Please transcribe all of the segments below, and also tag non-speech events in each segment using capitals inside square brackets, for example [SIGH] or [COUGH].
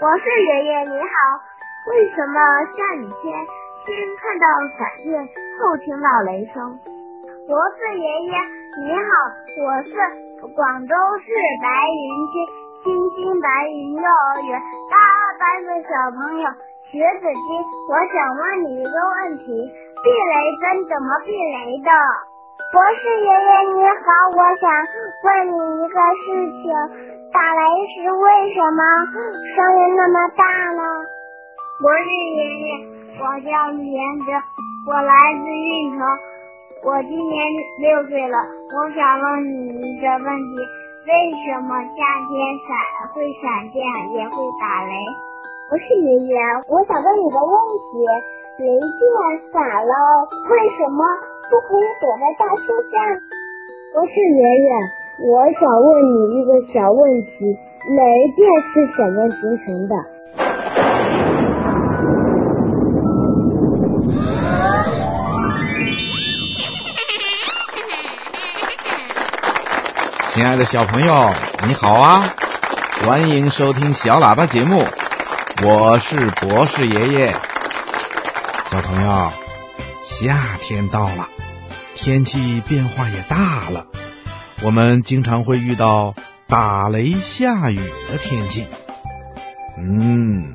博士爷爷你好，为什么下雨天先看到闪电后听到雷声？博士爷爷你好，我是广州市白云区星星白云幼儿园大二班的小朋友徐子金，我想问你一个问题：避雷针怎么避雷的？博士爷爷你好，我想问你一个事情：打雷时为什么声音那么大呢？不是爷爷，我叫李延哲，我来自运城，我今年六岁了。我想问你一个问题：为什么夏天闪会闪电也会打雷？不是爷爷，我想问你个问题：雷电闪了，为什么？不可以躲在大树下。博士爷爷，我想问你一个小问题：雷电是怎么形成的？亲爱的小朋友，你好啊！欢迎收听小喇叭节目，我是博士爷爷。小朋友，夏天到了。天气变化也大了，我们经常会遇到打雷下雨的天气。嗯，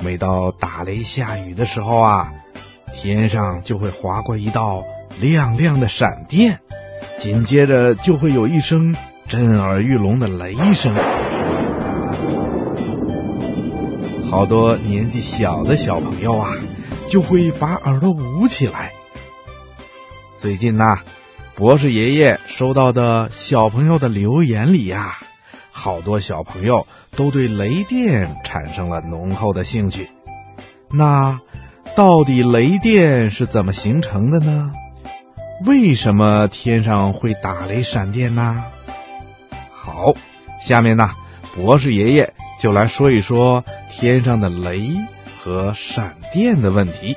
每到打雷下雨的时候啊，天上就会划过一道亮亮的闪电，紧接着就会有一声震耳欲聋的雷声。好多年纪小的小朋友啊，就会把耳朵捂起来。最近呐，博士爷爷收到的小朋友的留言里呀，好多小朋友都对雷电产生了浓厚的兴趣。那到底雷电是怎么形成的呢？为什么天上会打雷闪电呢？好，下面呢，博士爷爷就来说一说天上的雷和闪电的问题。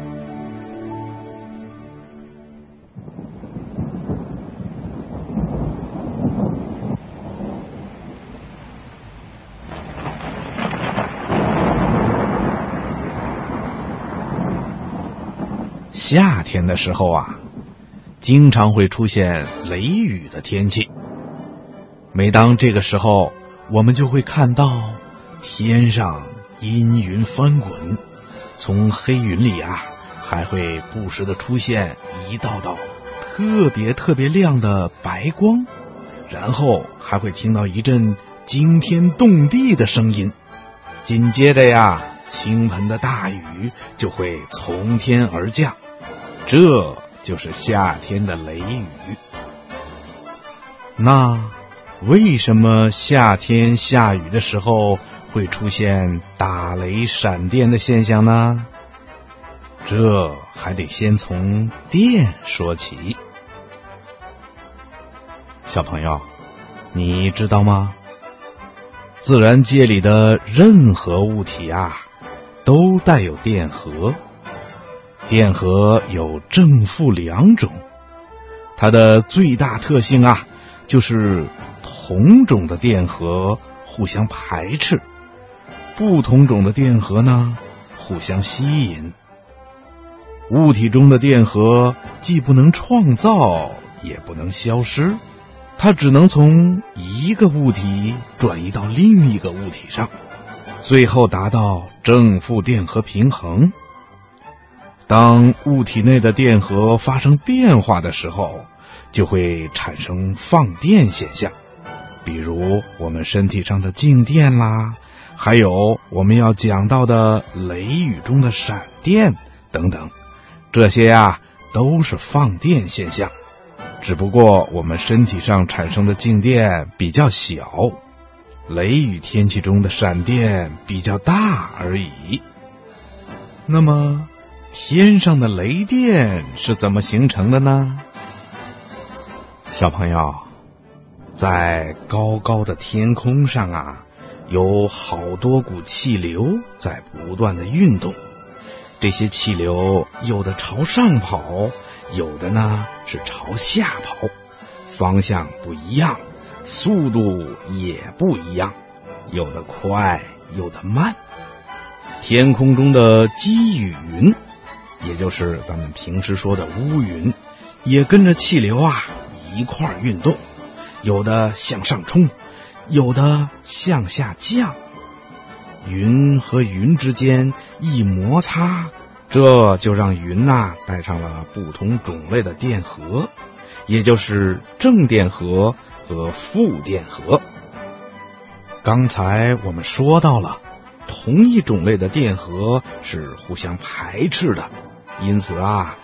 夏天的时候啊，经常会出现雷雨的天气。每当这个时候，我们就会看到天上阴云翻滚，从黑云里啊，还会不时的出现一道道特别特别亮的白光，然后还会听到一阵惊天动地的声音。紧接着呀，倾盆的大雨就会从天而降。这就是夏天的雷雨。那为什么夏天下雨的时候会出现打雷闪电的现象呢？这还得先从电说起。小朋友，你知道吗？自然界里的任何物体啊，都带有电荷。电荷有正负两种，它的最大特性啊，就是同种的电荷互相排斥，不同种的电荷呢互相吸引。物体中的电荷既不能创造，也不能消失，它只能从一个物体转移到另一个物体上，最后达到正负电荷平衡。当物体内的电荷发生变化的时候，就会产生放电现象，比如我们身体上的静电啦，还有我们要讲到的雷雨中的闪电等等，这些呀都是放电现象，只不过我们身体上产生的静电比较小。雷雨天气中的闪电比较大而已。那么，天上的雷电是怎么形成的呢？小朋友，在高高的天空上啊，有好多股气流在不断的运动。这些气流有的朝上跑，有的呢是朝下跑，方向不一样，速度也不一样，有的快，有的慢。天空中的积雨云，也就是咱们平时说的乌云，也跟着气流啊一块儿运动，有的向上冲，有的向下降。云和云之间一摩擦，这就让云呐带上了不同种类的电荷，也就是正电荷和负电荷。刚才我们说到了，同一种类的电荷是互相排斥的，因此啊，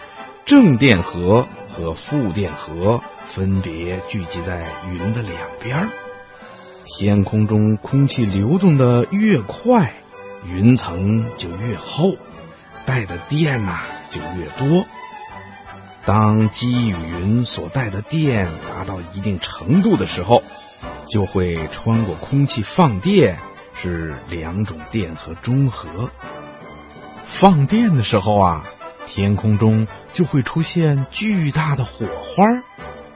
正电荷和负电荷分别聚集在云的两边。天空中空气流动的越快，云层就越厚，带的电呐、就越多。当积雨云所带的电达到一定程度的时候，就会穿过空气放电，使两种电荷中和。放电的时候啊，天空中就会出现巨大的火花，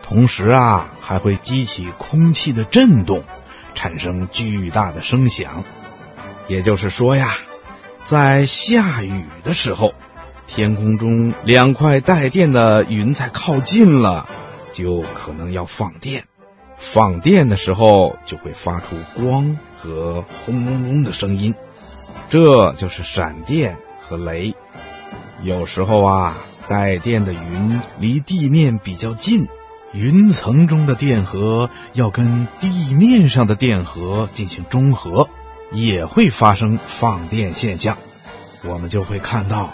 同时啊，还会激起空气的震动。产生巨大的声响，也就是说呀，在下雨的时候，天空中两块带电的云彩靠近了，就可能要放电。放电的时候就会发出光和轰隆隆的声音，这就是闪电和雷。有时候啊，带电的云离地面比较近。云层中的电荷要跟地面上的电荷进行中和，也会发生放电现象，我们就会看到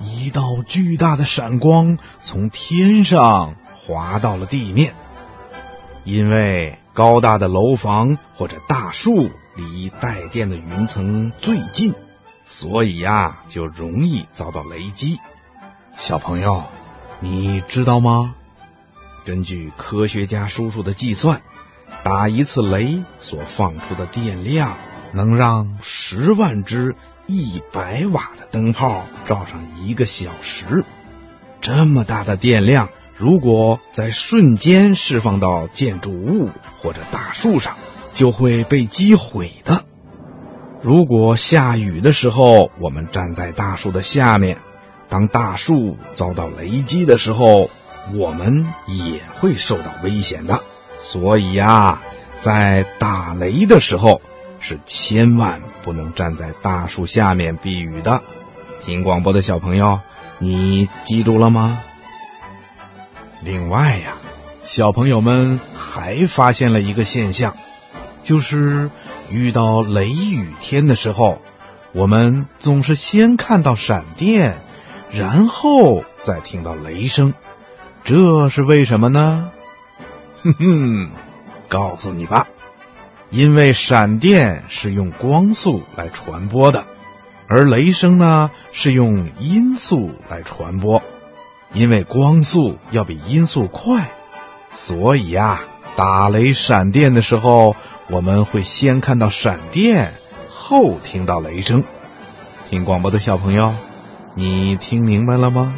一道巨大的闪光从天上滑到了地面。因为高大的楼房或者大树离带电的云层最近，所以呀，就容易遭到雷击。小朋友，你知道吗？根据科学家叔叔的计算，打一次雷所放出的电量，能让十万只一百瓦的灯泡照上一个小时。这么大的电量，如果在瞬间释放到建筑物或者大树上，就会被击毁的。如果下雨的时候，我们站在大树的下面，当大树遭到雷击的时候，我们也会受到危险的，所以呀，在打雷的时候是千万不能站在大树下面避雨的。听广播的小朋友，你记住了吗？另外呀，小朋友们还发现了一个现象，就是遇到雷雨天的时候，我们总是先看到闪电，然后再听到雷声。这是为什么呢？哼 [LAUGHS] 哼，告诉你吧，因为闪电是用光速来传播的，而雷声呢是用音速来传播。因为光速要比音速快，所以呀，打雷闪电的时候，我们会先看到闪电，后听到雷声。听广播的小朋友，你听明白了吗？